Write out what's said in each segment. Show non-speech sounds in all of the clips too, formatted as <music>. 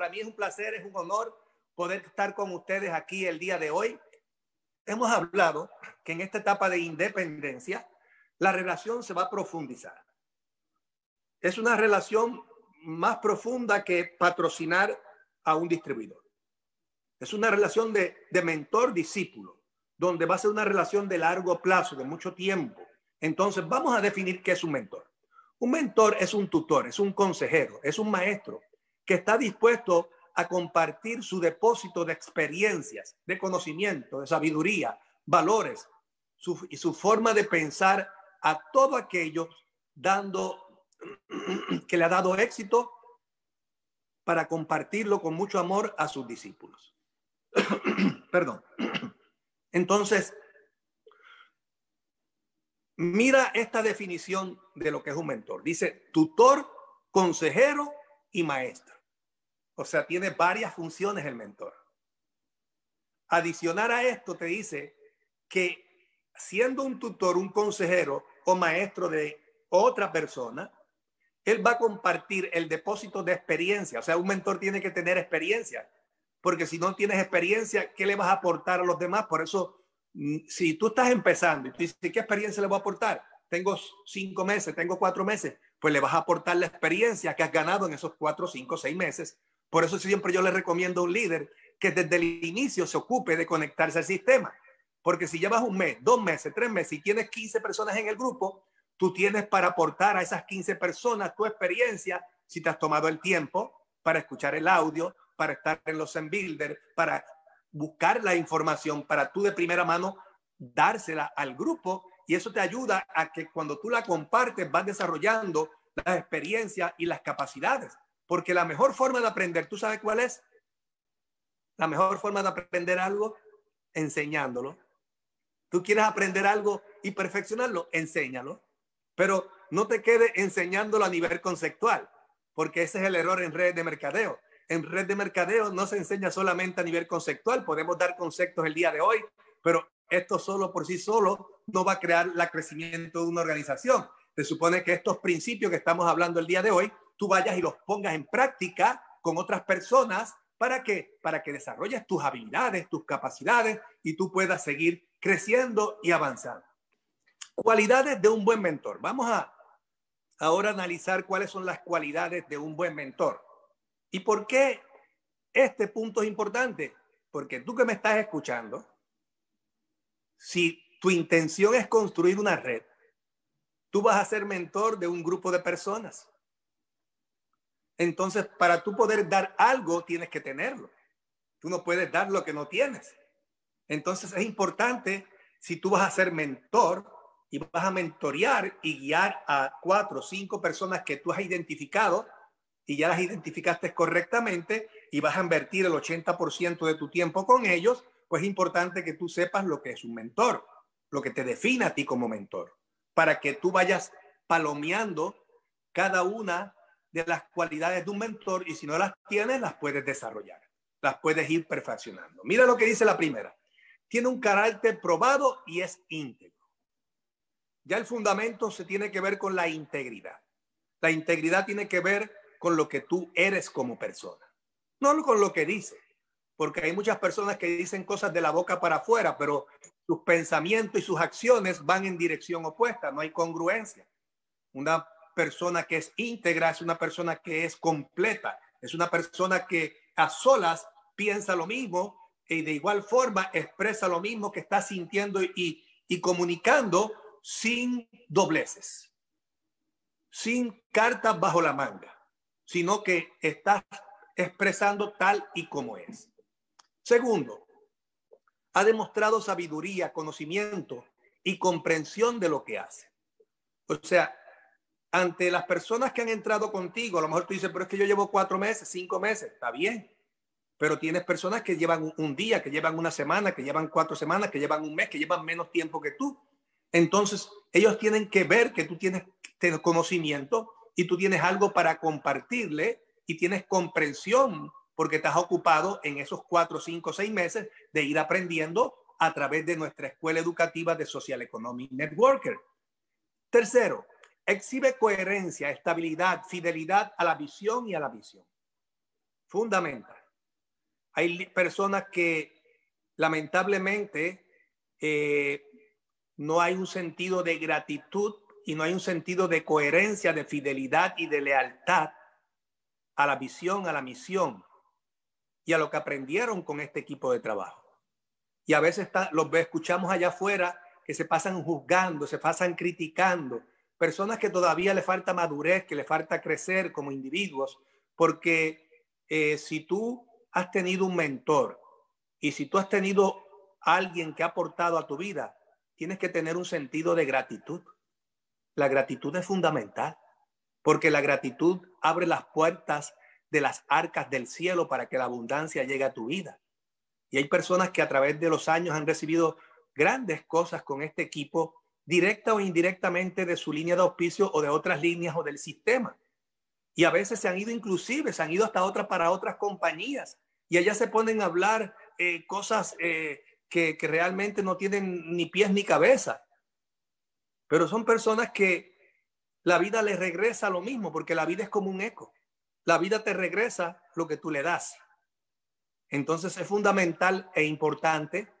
para mí es un placer, es un honor poder estar con ustedes aquí el día de hoy. Hemos hablado que en esta etapa de independencia, la relación se va a profundizar. Es una relación más profunda que patrocinar a un distribuidor. Es una relación de, de mentor-discípulo, donde va a ser una relación de largo plazo, de mucho tiempo. Entonces, vamos a definir qué es un mentor. Un mentor es un tutor, es un consejero, es un maestro que está dispuesto a compartir su depósito de experiencias, de conocimiento, de sabiduría, valores y su forma de pensar a todo aquello dando <clears throat> que le ha dado éxito para compartirlo con mucho amor a sus discípulos. <clears throat> Perdón. <clears throat> Entonces, Mira esta definición de lo que es un mentor. Dice tutor, consejero y maestro. O sea, tiene varias funciones el mentor. Adicionar a esto te dice que siendo un tutor, un consejero o maestro de otra persona, él va a compartir el depósito de experiencia. O sea, un mentor tiene que tener experiencia, porque si no tienes experiencia, ¿qué le vas a aportar a los demás? Por eso Mm, si tú estás empezando y tú dices, ¿qué experiencia le voy a aportar? Tengo cinco meses, tengo cuatro meses, pues le vas a aportar la experiencia que has ganado en esos cuatro, cinco, seis meses. Por eso siempre yo le recomiendo a un líder que desde el inicio se ocupe de conectarse al sistema. Porque si llevas un mes, dos meses, tres meses y tienes 15 personas en el grupo, tú tienes para aportar a esas 15 personas tu experiencia, si te has tomado el tiempo para escuchar el audio, para estar en los en builder, para buscar la información para tú de primera mano dársela al grupo y eso te ayuda a que cuando tú la compartes vas desarrollando las experiencias y las capacidades. Porque la mejor forma de aprender, ¿tú sabes cuál es? La mejor forma de aprender algo, enseñándolo. Tú quieres aprender algo y perfeccionarlo, enséñalo. Pero no te quede enseñándolo a nivel conceptual, porque ese es el error en redes de mercadeo en red de mercadeo no se enseña solamente a nivel conceptual, podemos dar conceptos el día de hoy, pero esto solo por sí solo no va a crear el crecimiento de una organización. Se supone que estos principios que estamos hablando el día de hoy, tú vayas y los pongas en práctica con otras personas para que para que desarrolles tus habilidades, tus capacidades y tú puedas seguir creciendo y avanzando. Cualidades de un buen mentor. Vamos a ahora analizar cuáles son las cualidades de un buen mentor. ¿Y por qué este punto es importante? Porque tú que me estás escuchando, si tu intención es construir una red, tú vas a ser mentor de un grupo de personas. Entonces, para tú poder dar algo, tienes que tenerlo. Tú no puedes dar lo que no tienes. Entonces, es importante, si tú vas a ser mentor y vas a mentorear y guiar a cuatro o cinco personas que tú has identificado, y ya las identificaste correctamente y vas a invertir el 80% de tu tiempo con ellos, pues es importante que tú sepas lo que es un mentor, lo que te define a ti como mentor, para que tú vayas palomeando cada una de las cualidades de un mentor y si no las tienes, las puedes desarrollar, las puedes ir perfeccionando. Mira lo que dice la primera. Tiene un carácter probado y es íntegro. Ya el fundamento se tiene que ver con la integridad. La integridad tiene que ver con lo que tú eres como persona, no con lo que dice, porque hay muchas personas que dicen cosas de la boca para afuera, pero sus pensamientos y sus acciones van en dirección opuesta, no hay congruencia. Una persona que es íntegra es una persona que es completa, es una persona que a solas piensa lo mismo y de igual forma expresa lo mismo que está sintiendo y, y comunicando sin dobleces, sin cartas bajo la manga sino que estás expresando tal y como es. Segundo, ha demostrado sabiduría, conocimiento y comprensión de lo que hace. O sea, ante las personas que han entrado contigo, a lo mejor tú dices, pero es que yo llevo cuatro meses, cinco meses, está bien, pero tienes personas que llevan un día, que llevan una semana, que llevan cuatro semanas, que llevan un mes, que llevan menos tiempo que tú. Entonces, ellos tienen que ver que tú tienes conocimiento y tú tienes algo para compartirle y tienes comprensión porque estás ocupado en esos cuatro, cinco, seis meses de ir aprendiendo a través de nuestra escuela educativa de Social Economy Networker. Tercero, exhibe coherencia, estabilidad, fidelidad a la visión y a la visión. fundamental. Hay personas que lamentablemente eh, no hay un sentido de gratitud y no hay un sentido de coherencia, de fidelidad y de lealtad a la visión, a la misión y a lo que aprendieron con este equipo de trabajo. Y a veces está, los escuchamos allá afuera que se pasan juzgando, se pasan criticando, personas que todavía le falta madurez, que le falta crecer como individuos, porque eh, si tú has tenido un mentor y si tú has tenido alguien que ha aportado a tu vida, tienes que tener un sentido de gratitud. La gratitud es fundamental, porque la gratitud abre las puertas de las arcas del cielo para que la abundancia llegue a tu vida. Y hay personas que a través de los años han recibido grandes cosas con este equipo, directa o indirectamente de su línea de auspicio o de otras líneas o del sistema. Y a veces se han ido inclusive, se han ido hasta otras para otras compañías. Y allá se ponen a hablar eh, cosas eh, que, que realmente no tienen ni pies ni cabeza. Pero son personas que la vida les regresa lo mismo, porque la vida es como un eco. La vida te regresa lo que tú le das. Entonces es fundamental e importante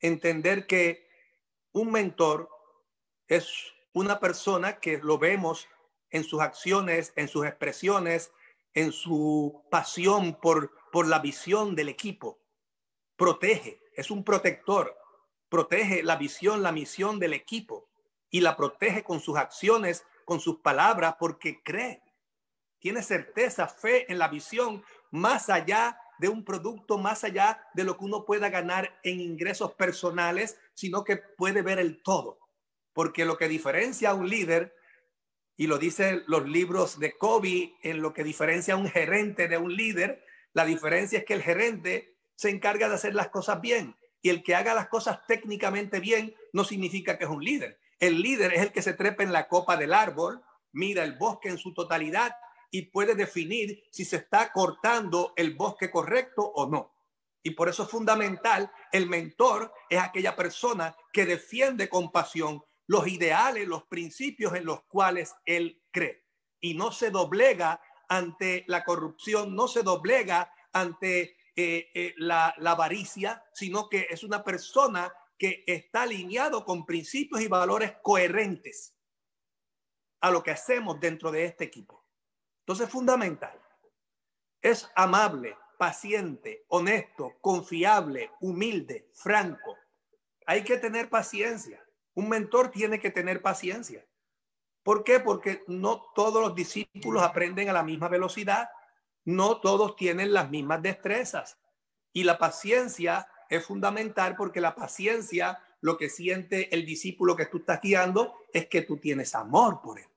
entender que un mentor es una persona que lo vemos en sus acciones, en sus expresiones, en su pasión por, por la visión del equipo. Protege, es un protector, protege la visión, la misión del equipo y la protege con sus acciones, con sus palabras, porque cree, tiene certeza, fe en la visión más allá de un producto más allá de lo que uno pueda ganar en ingresos personales, sino que puede ver el todo. Porque lo que diferencia a un líder, y lo dicen los libros de Kobe, en lo que diferencia a un gerente de un líder, la diferencia es que el gerente se encarga de hacer las cosas bien. Y el que haga las cosas técnicamente bien no significa que es un líder. El líder es el que se trepa en la copa del árbol, mira el bosque en su totalidad y puede definir si se está cortando el bosque correcto o no. Y por eso es fundamental, el mentor es aquella persona que defiende con pasión los ideales, los principios en los cuales él cree. Y no se doblega ante la corrupción, no se doblega ante eh, eh, la, la avaricia, sino que es una persona que está alineado con principios y valores coherentes a lo que hacemos dentro de este equipo. Entonces, fundamental. Es amable, paciente, honesto, confiable, humilde, franco. Hay que tener paciencia. Un mentor tiene que tener paciencia. ¿Por qué? Porque no todos los discípulos aprenden a la misma velocidad. No todos tienen las mismas destrezas. Y la paciencia es fundamental porque la paciencia, lo que siente el discípulo que tú estás guiando, es que tú tienes amor por él.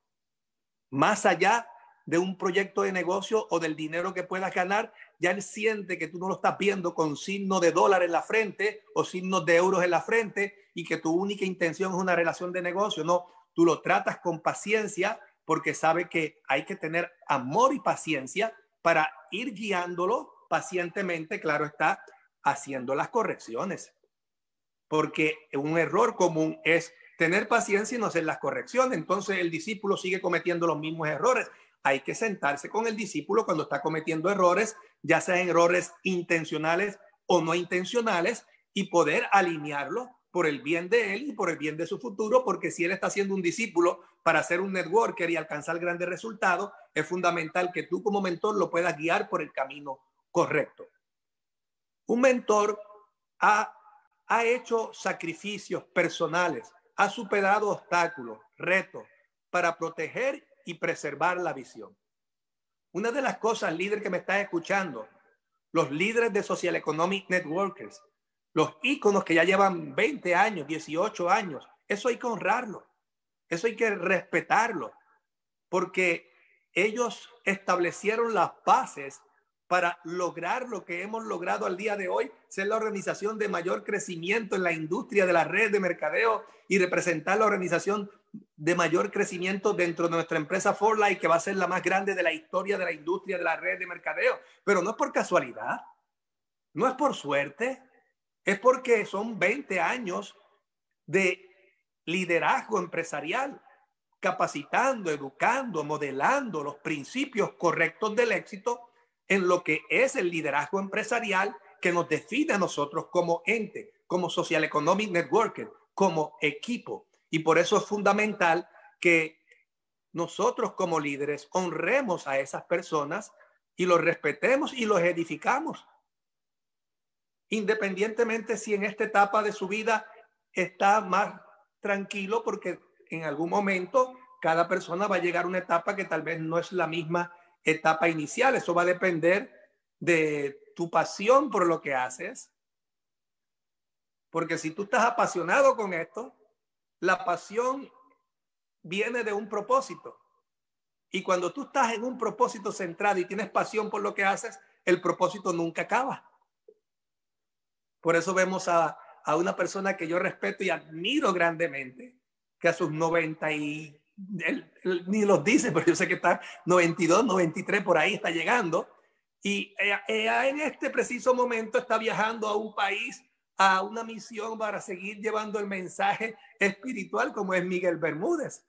Más allá de un proyecto de negocio o del dinero que puedas ganar, ya él siente que tú no lo estás viendo con signo de dólar en la frente o signos de euros en la frente y que tu única intención es una relación de negocio. No, tú lo tratas con paciencia porque sabe que hay que tener amor y paciencia para ir guiándolo pacientemente, claro está, haciendo las correcciones. Porque un error común es tener paciencia y no hacer las correcciones. Entonces el discípulo sigue cometiendo los mismos errores hay que sentarse con el discípulo cuando está cometiendo errores, ya sean errores intencionales o no intencionales, y poder alinearlo por el bien de él y por el bien de su futuro, porque si él está siendo un discípulo para ser un networker y alcanzar grandes resultados, es fundamental que tú como mentor lo puedas guiar por el camino correcto. Un mentor ha, ha hecho sacrificios personales, ha superado obstáculos, retos para proteger y preservar la visión. Una de las cosas, líder que me está escuchando, los líderes de Social Economic Networkers, los íconos que ya llevan 20 años, 18 años, eso hay que honrarlo, eso hay que respetarlo, porque ellos establecieron las bases para lograr lo que hemos logrado al día de hoy, ser la organización de mayor crecimiento en la industria de la red de mercadeo y representar la organización de mayor crecimiento dentro de nuestra empresa Forlight, que va a ser la más grande de la historia de la industria de la red de mercadeo. Pero no es por casualidad, no es por suerte, es porque son 20 años de liderazgo empresarial, capacitando, educando, modelando los principios correctos del éxito en lo que es el liderazgo empresarial que nos define a nosotros como ente, como Social Economic Networker, como equipo. Y por eso es fundamental que nosotros como líderes honremos a esas personas y los respetemos y los edificamos. Independientemente si en esta etapa de su vida está más tranquilo porque en algún momento cada persona va a llegar a una etapa que tal vez no es la misma etapa inicial. Eso va a depender de tu pasión por lo que haces. Porque si tú estás apasionado con esto, la pasión viene de un propósito. Y cuando tú estás en un propósito centrado y tienes pasión por lo que haces, el propósito nunca acaba. Por eso vemos a, a una persona que yo respeto y admiro grandemente, que a sus 90 y ni los dice, pero yo sé que está 92, 93 por ahí está llegando. Y en este preciso momento está viajando a un país, a una misión para seguir llevando el mensaje espiritual como es Miguel Bermúdez.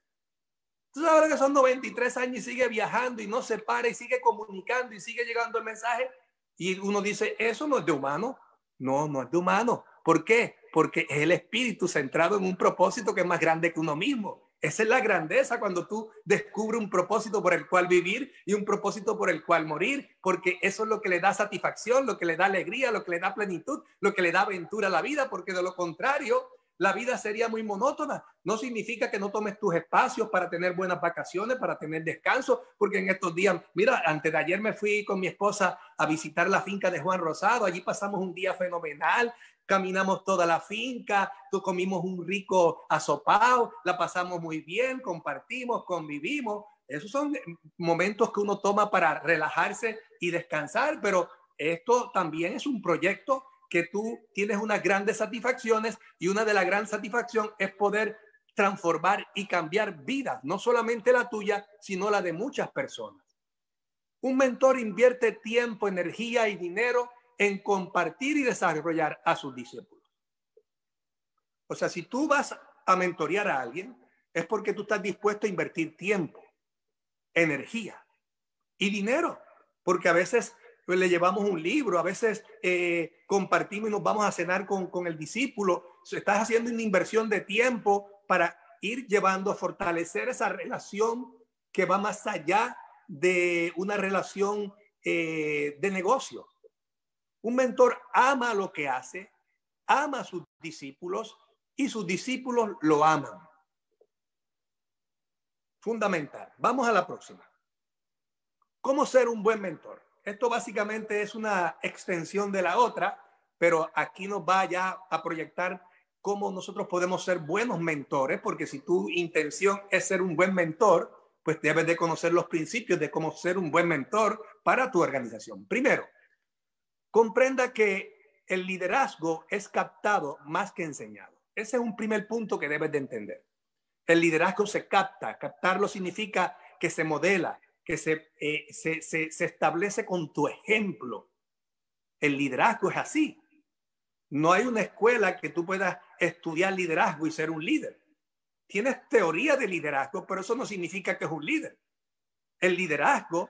Tú sabes que son 93 años y sigue viajando y no se para y sigue comunicando y sigue llegando el mensaje. Y uno dice, eso no es de humano. No, no es de humano. ¿Por qué? Porque es el espíritu centrado en un propósito que es más grande que uno mismo. Esa es la grandeza cuando tú descubres un propósito por el cual vivir y un propósito por el cual morir, porque eso es lo que le da satisfacción, lo que le da alegría, lo que le da plenitud, lo que le da aventura a la vida, porque de lo contrario, la vida sería muy monótona. No significa que no tomes tus espacios para tener buenas vacaciones, para tener descanso, porque en estos días, mira, antes de ayer me fui con mi esposa a visitar la finca de Juan Rosado, allí pasamos un día fenomenal, caminamos toda la finca, comimos un rico asopado, la pasamos muy bien, compartimos, convivimos. Esos son momentos que uno toma para relajarse y descansar, pero esto también es un proyecto que tú tienes unas grandes satisfacciones y una de las grandes satisfacciones es poder transformar y cambiar vidas, no solamente la tuya, sino la de muchas personas. Un mentor invierte tiempo, energía y dinero en compartir y desarrollar a sus discípulos. O sea, si tú vas a mentorear a alguien, es porque tú estás dispuesto a invertir tiempo, energía y dinero, porque a veces pues, le llevamos un libro, a veces eh, compartimos y nos vamos a cenar con, con el discípulo. Estás haciendo una inversión de tiempo para ir llevando a fortalecer esa relación que va más allá de una relación eh, de negocio. Un mentor ama lo que hace, ama a sus discípulos y sus discípulos lo aman. Fundamental. Vamos a la próxima. ¿Cómo ser un buen mentor? Esto básicamente es una extensión de la otra, pero aquí nos va ya a proyectar cómo nosotros podemos ser buenos mentores, porque si tu intención es ser un buen mentor, pues debes de conocer los principios de cómo ser un buen mentor para tu organización. Primero, comprenda que el liderazgo es captado más que enseñado. Ese es un primer punto que debes de entender. El liderazgo se capta. Captarlo significa que se modela, que se, eh, se, se, se establece con tu ejemplo. El liderazgo es así. No hay una escuela que tú puedas estudiar liderazgo y ser un líder. Tienes teoría de liderazgo, pero eso no significa que es un líder. El liderazgo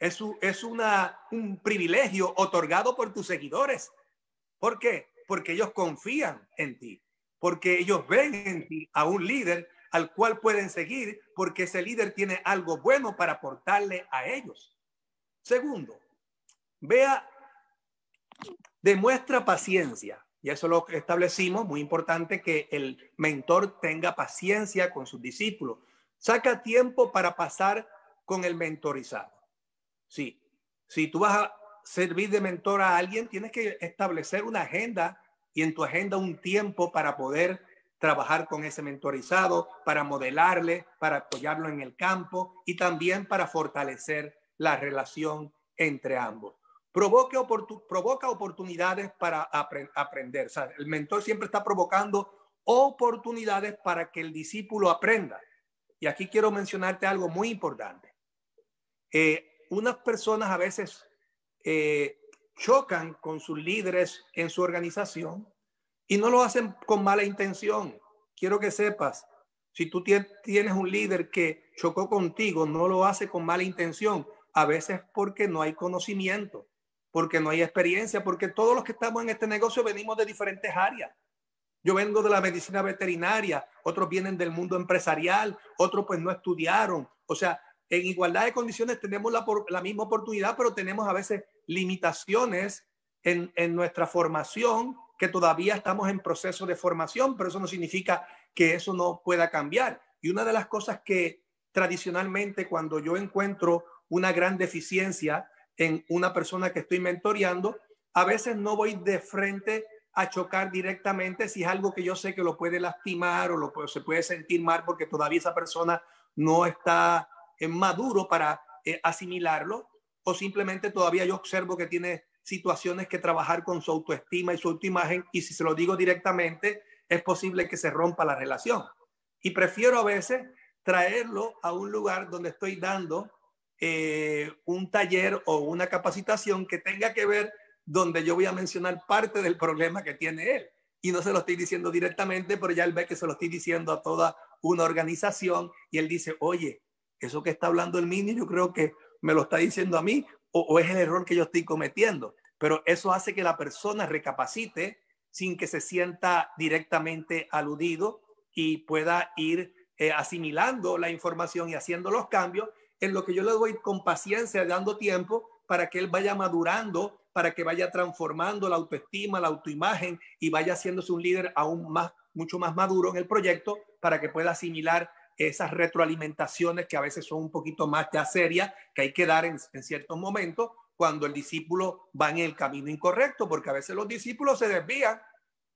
es, es una, un privilegio otorgado por tus seguidores. ¿Por qué? Porque ellos confían en ti, porque ellos ven en ti a un líder al cual pueden seguir, porque ese líder tiene algo bueno para aportarle a ellos. Segundo, vea, demuestra paciencia. Y eso lo establecimos, muy importante que el mentor tenga paciencia con sus discípulos. Saca tiempo para pasar con el mentorizado. Sí, si tú vas a servir de mentor a alguien, tienes que establecer una agenda y en tu agenda un tiempo para poder trabajar con ese mentorizado, para modelarle, para apoyarlo en el campo y también para fortalecer la relación entre ambos. Provoca oportunidades para aprender. El mentor siempre está provocando oportunidades para que el discípulo aprenda. Y aquí quiero mencionarte algo muy importante. Eh, unas personas a veces eh, chocan con sus líderes en su organización y no lo hacen con mala intención. Quiero que sepas, si tú tienes un líder que chocó contigo, no lo hace con mala intención. A veces porque no hay conocimiento, porque no hay experiencia, porque todos los que estamos en este negocio venimos de diferentes áreas. Yo vengo de la medicina veterinaria, otros vienen del mundo empresarial, otros pues no estudiaron. O sea, en igualdad de condiciones tenemos la, la misma oportunidad, pero tenemos a veces limitaciones en, en nuestra formación que todavía estamos en proceso de formación, pero eso no significa que eso no pueda cambiar. Y una de las cosas que tradicionalmente cuando yo encuentro una gran deficiencia en una persona que estoy mentoreando, a veces no voy de frente a chocar directamente si es algo que yo sé que lo puede lastimar o lo se puede sentir mal porque todavía esa persona no está en maduro para eh, asimilarlo o simplemente todavía yo observo que tiene situaciones que trabajar con su autoestima y su autoimagen y si se lo digo directamente es posible que se rompa la relación. Y prefiero a veces traerlo a un lugar donde estoy dando eh, un taller o una capacitación que tenga que ver donde yo voy a mencionar parte del problema que tiene él. Y no se lo estoy diciendo directamente, pero ya él ve que se lo estoy diciendo a toda una organización y él dice, oye, eso que está hablando el mini, yo creo que me lo está diciendo a mí o, es el error que yo estoy cometiendo. Pero eso hace que la persona recapacite sin que se sienta directamente aludido y pueda ir eh, asimilando la información y haciendo los cambios en lo que yo le doy con paciencia, dando tiempo para que él vaya madurando, para que vaya transformando la autoestima, la autoimagen y vaya haciéndose un líder aún más, mucho más maduro en el proyecto para que pueda asimilar esas retroalimentaciones que a veces son un poquito más ya serias, que hay que dar en, en ciertos momentos cuando el discípulo va en el camino incorrecto, porque a veces los discípulos se desvían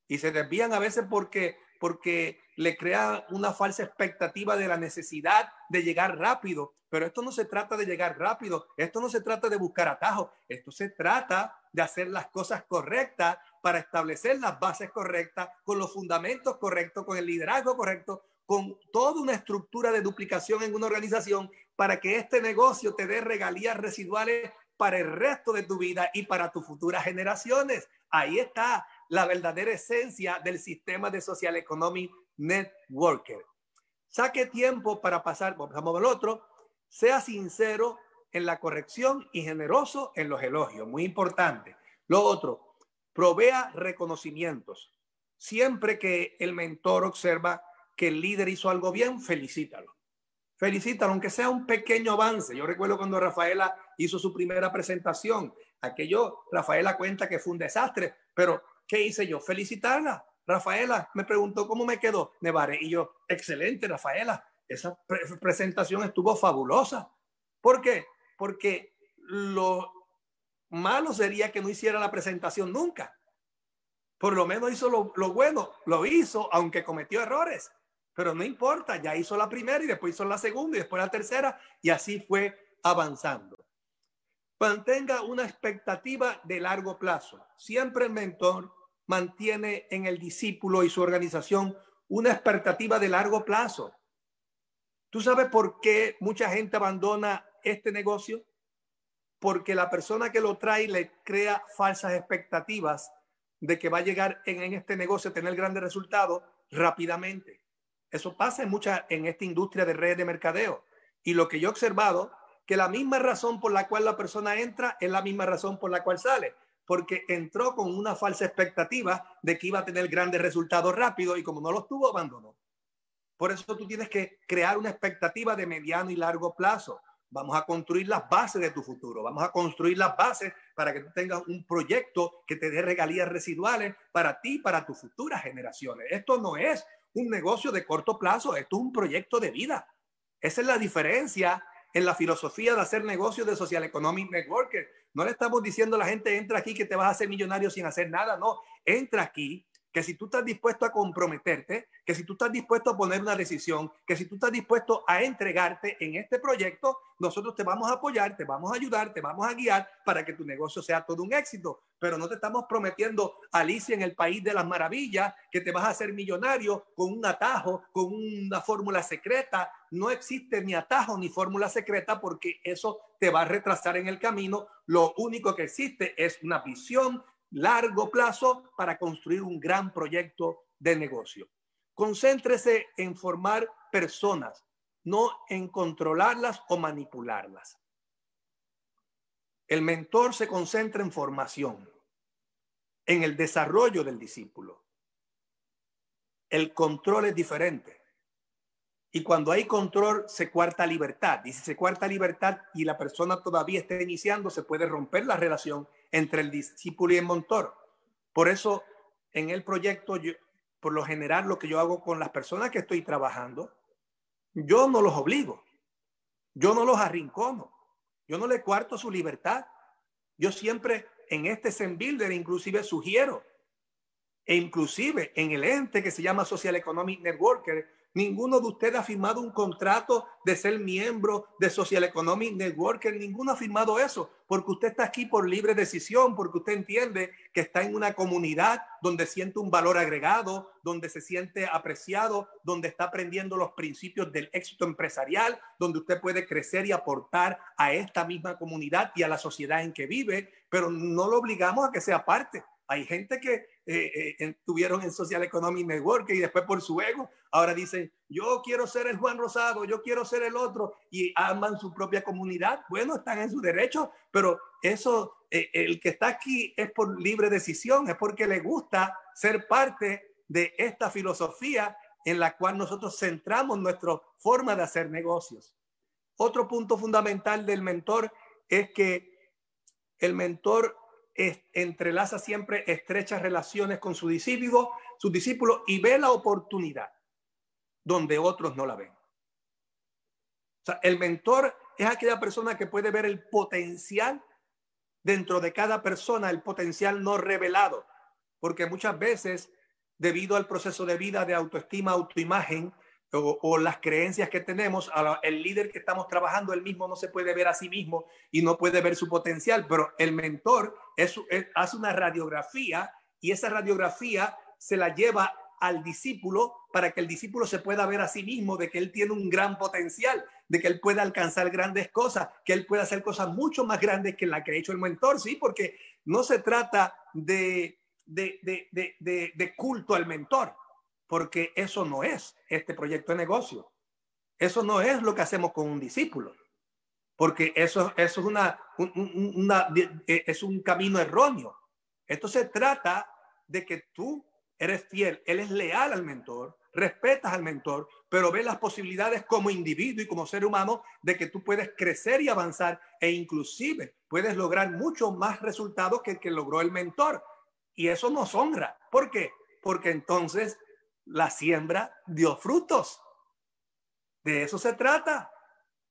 y se desvían a veces porque porque le crea una falsa expectativa de la necesidad de llegar rápido. Pero esto no se trata de llegar rápido, esto no se trata de buscar atajos, esto se trata de hacer las cosas correctas para establecer las bases correctas, con los fundamentos correctos, con el liderazgo correcto, con toda una estructura de duplicación en una organización para que este negocio te dé regalías residuales para el resto de tu vida y para tus futuras generaciones. Ahí está la verdadera esencia del sistema de Social Economic Networker. Saque tiempo para pasar, vamos al otro, sea sincero en la corrección y generoso en los elogios, muy importante. Lo otro, provea reconocimientos. Siempre que el mentor observa el líder hizo algo bien, felicítalo. Felicítalo, aunque sea un pequeño avance. Yo recuerdo cuando Rafaela hizo su primera presentación, aquello, Rafaela cuenta que fue un desastre, pero ¿Qué hice yo? Felicitarla. Rafaela me preguntó cómo me quedó Nevare y yo, excelente, Rafaela. Esa presentación estuvo fabulosa. ¿Por qué? Porque lo malo sería que no hiciera la presentación nunca. Por lo menos hizo lo bueno, lo hizo, aunque cometió errores. Pero no importa, ya hizo la primera y después hizo la segunda y después la tercera y así fue avanzando. Mantenga una expectativa de largo plazo. Siempre el mentor mantiene en el discípulo y su organización una expectativa de largo plazo. ¿Tú sabes por qué mucha gente abandona este negocio? Porque la persona que lo trae le crea falsas expectativas de que va a llegar en, este negocio a tener grandes resultados rápidamente. Eso pasa en mucha en esta industria de redes de mercadeo. Y lo que yo he observado que la misma razón por la cual la persona entra es la misma razón por la cual sale, porque entró con una falsa expectativa de que iba a tener grandes resultados rápido y como no los tuvo, abandonó. Por eso tú tienes que crear una expectativa de mediano y largo plazo. Vamos a construir las bases de tu futuro. Vamos a construir las bases para que tú tengas un proyecto que te dé regalías residuales para ti para tus futuras generaciones. Esto no es un negocio de corto plazo, esto es un proyecto de vida. Esa es la diferencia en la filosofía de hacer negocios de Social Economic Networker. No le estamos diciendo a la gente, entra aquí que te vas a hacer millonario sin hacer nada. No, entra aquí que si tú estás dispuesto a comprometerte, que si tú estás dispuesto a poner una decisión, que si tú estás dispuesto a entregarte en este proyecto, nosotros te vamos a apoyar, te vamos a ayudar, te vamos a guiar para que tu negocio sea todo un éxito. Pero no te estamos prometiendo Alicia en el país de las maravillas, que te vas a hacer millonario con un atajo, con una fórmula secreta. No existe ni atajo ni fórmula secreta porque eso te va a retrasar en el camino. Lo único que existe es una visión largo plazo para construir un gran proyecto de negocio. Concéntrese en formar personas, no en controlarlas o manipularlas. El mentor se concentra en formación, en el desarrollo del discípulo. El control es diferente. Y cuando hay control, se cuarta libertad. Y si se cuarta libertad y la persona todavía está iniciando, se puede romper la relación entre el discípulo y el mentor. Por eso, en el proyecto, yo, por lo general, lo que yo hago con las personas que estoy trabajando, yo no los obligo. Yo no los arrincono. Yo no le cuarto su libertad. Yo siempre en este Zen Builder inclusive sugiero, e inclusive en el ente que se llama Social Economic Networker, Ninguno de ustedes ha firmado un contrato de ser miembro de Social Economic Network. Ninguno ha firmado eso, porque usted está aquí por libre decisión, porque usted entiende que está en una comunidad donde siente un valor agregado, donde se siente apreciado, donde está aprendiendo los principios del éxito empresarial, donde usted puede crecer y aportar a esta misma comunidad y a la sociedad en que vive, pero no lo obligamos a que sea parte. Hay gente que eh, eh, estuvieron en Social Economic Network y después por su ego, ahora dicen, yo quiero ser el Juan Rosado, yo quiero ser el otro y aman su propia comunidad. Bueno, están en su derecho, pero eso, eh, el que está aquí es por libre decisión, es porque le gusta ser parte de esta filosofía en la cual nosotros centramos nuestra forma de hacer negocios. Otro punto fundamental del mentor es que el mentor entrelaza siempre estrechas relaciones con su discípulo, su discípulo y ve la oportunidad donde otros no la ven. O sea, el mentor es aquella persona que puede ver el potencial dentro de cada persona, el potencial no revelado, porque muchas veces, debido al proceso de vida de autoestima, autoimagen, o, las creencias que tenemos, el líder que estamos trabajando, él mismo no se puede ver a sí mismo y no puede ver su potencial, pero el mentor es, hace una radiografía y esa radiografía se la lleva al discípulo para que el discípulo se pueda ver a sí mismo de que él tiene un gran potencial, de que él puede alcanzar grandes cosas, que él puede hacer cosas mucho más grandes que la que ha hecho el mentor, ¿sí? Porque no se trata de, de, de, de culto al mentor, porque eso no es este proyecto de negocio. Eso no es lo que hacemos con un discípulo, porque eso, eso es, una, eh, es un camino erróneo. Esto se trata de que tú eres fiel, él es leal al mentor, respetas al mentor, pero ves las posibilidades como individuo y como ser humano de que tú puedes crecer y avanzar e inclusive puedes lograr mucho más resultados que el que logró el mentor. Y eso nos honra. ¿Por qué? Porque entonces la siembra dio frutos. De eso se trata.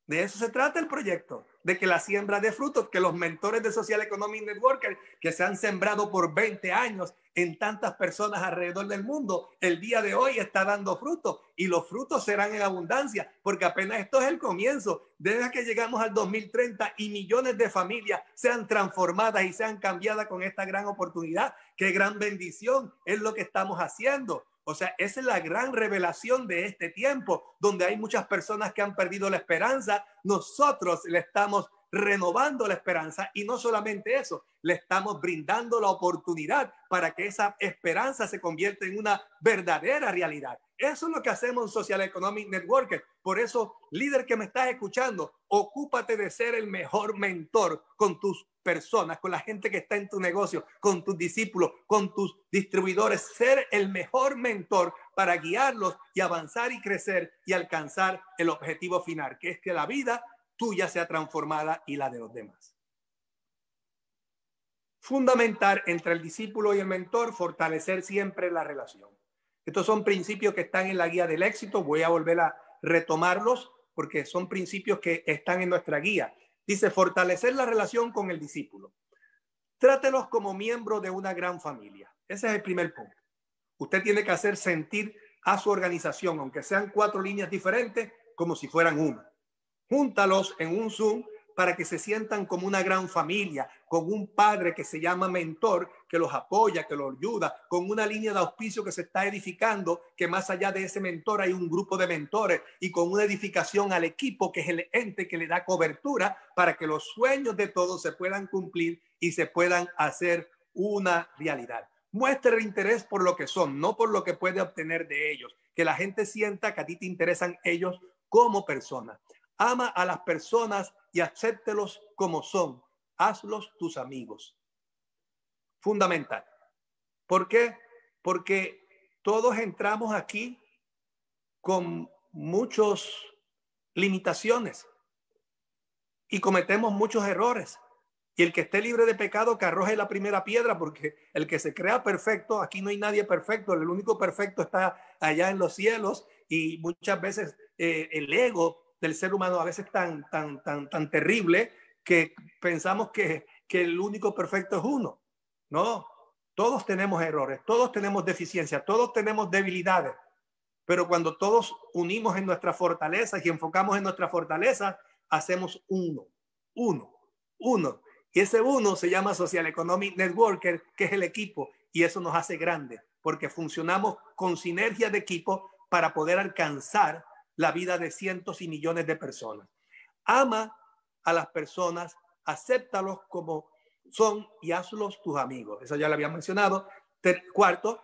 De eso se trata el proyecto, de que la siembra de frutos, que los mentores de Social Economic Networker que se han sembrado por 20 años en tantas personas alrededor del mundo, el día de hoy está dando frutos y los frutos serán en abundancia, porque apenas esto es el comienzo. Desde que llegamos al 2030 y millones de familias sean transformadas y sean cambiadas con esta gran oportunidad, qué gran bendición es lo que estamos haciendo. O sea, esa es la gran revelación de este tiempo, donde hay muchas personas que han perdido la esperanza. Nosotros le estamos renovando la esperanza y no solamente eso, le estamos brindando la oportunidad para que esa esperanza se convierta en una verdadera realidad. Eso es lo que hacemos en Social Economic Network. Por eso, líder que me estás escuchando, ocúpate de ser el mejor mentor con tus personas, con la gente que está en tu negocio, con tus discípulos, con tus distribuidores, ser el mejor mentor para guiarlos y avanzar y crecer y alcanzar el objetivo final, que es que la vida tuya sea transformada y la de los demás. Fundamental entre el discípulo y el mentor, fortalecer siempre la relación. Estos son principios que están en la guía del éxito. Voy a volver a retomarlos porque son principios que están en nuestra guía. Dice, fortalecer la relación con el discípulo. Trátelos como miembro de una gran familia. Ese es el primer punto. Usted tiene que hacer sentir a su organización, aunque sean cuatro líneas diferentes, como si fueran una. Júntalos en un Zoom para que se sientan como una gran familia, con un padre que se llama mentor, que los apoya, que los ayuda, con una línea de auspicio que se está edificando, que más allá de ese mentor hay un grupo de mentores y con una edificación al equipo, que es el ente que le da cobertura para que los sueños de todos se puedan cumplir y se puedan hacer una realidad. Muestre interés por lo que son, no por lo que puede obtener de ellos. Que la gente sienta que a ti te interesan ellos como personas. Ama a las personas y acéptelos como son. hazlos tus amigos. Fundamental. ¿Por qué? Porque todos entramos aquí con muchas limitaciones y cometemos muchos errores. Y el que esté libre de pecado, que arroje la primera piedra, porque el que se crea perfecto, aquí no hay nadie perfecto, el único perfecto está allá en los cielos y muchas veces eh, el ego del ser humano a veces tan, tan, tan, tan terrible que pensamos que, que el único perfecto es uno. No, todos tenemos errores, todos tenemos deficiencias, todos tenemos debilidades, pero cuando todos unimos en nuestra fortaleza y enfocamos en nuestra fortaleza, hacemos uno, uno, uno. Y ese uno se llama Social Economic Networker, que es el equipo, y eso nos hace grande, porque funcionamos con sinergia de equipo para poder alcanzar la vida de cientos y millones de personas. Ama a las personas, acéptalos como son y hazlos tus amigos. Eso ya lo había mencionado. Cuarto,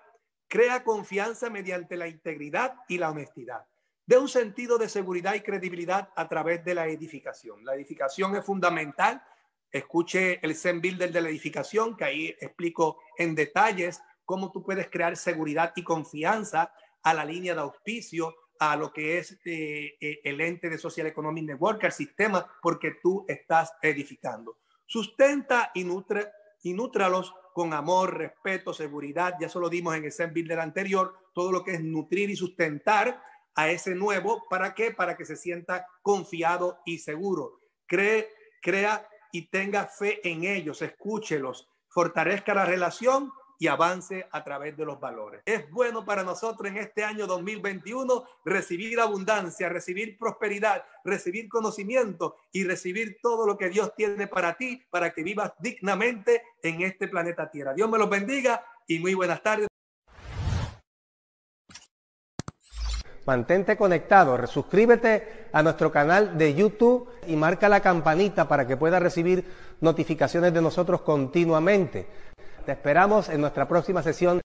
crea confianza mediante la integridad y la honestidad. De un sentido de seguridad y credibilidad a través de la edificación. La edificación es fundamental. Escuche el Zen Builder de la edificación, que ahí explico en detalles cómo tú puedes crear seguridad y confianza a la línea de auspicio, a lo que es eh, eh, el ente de Social Economic Network, al sistema, porque tú estás edificando. Sustenta y nutre y nútralos con amor, respeto, seguridad. Ya eso lo dimos en el Zen Builder anterior, todo lo que es nutrir y sustentar a ese nuevo. ¿Para qué? Para que se sienta confiado y seguro. Cree, crea y tenga fe en ellos, escúchelos, fortalezca la relación y avance a través de los valores. Es bueno para nosotros en este año 2021 recibir abundancia, recibir prosperidad, recibir conocimiento y recibir todo lo que Dios tiene para ti, para que vivas dignamente en este planeta Tierra. Dios me los bendiga y muy buenas tardes. Mantente conectado, suscríbete a nuestro canal de YouTube y marca la campanita para que puedas recibir notificaciones de nosotros continuamente. Te esperamos en nuestra próxima sesión.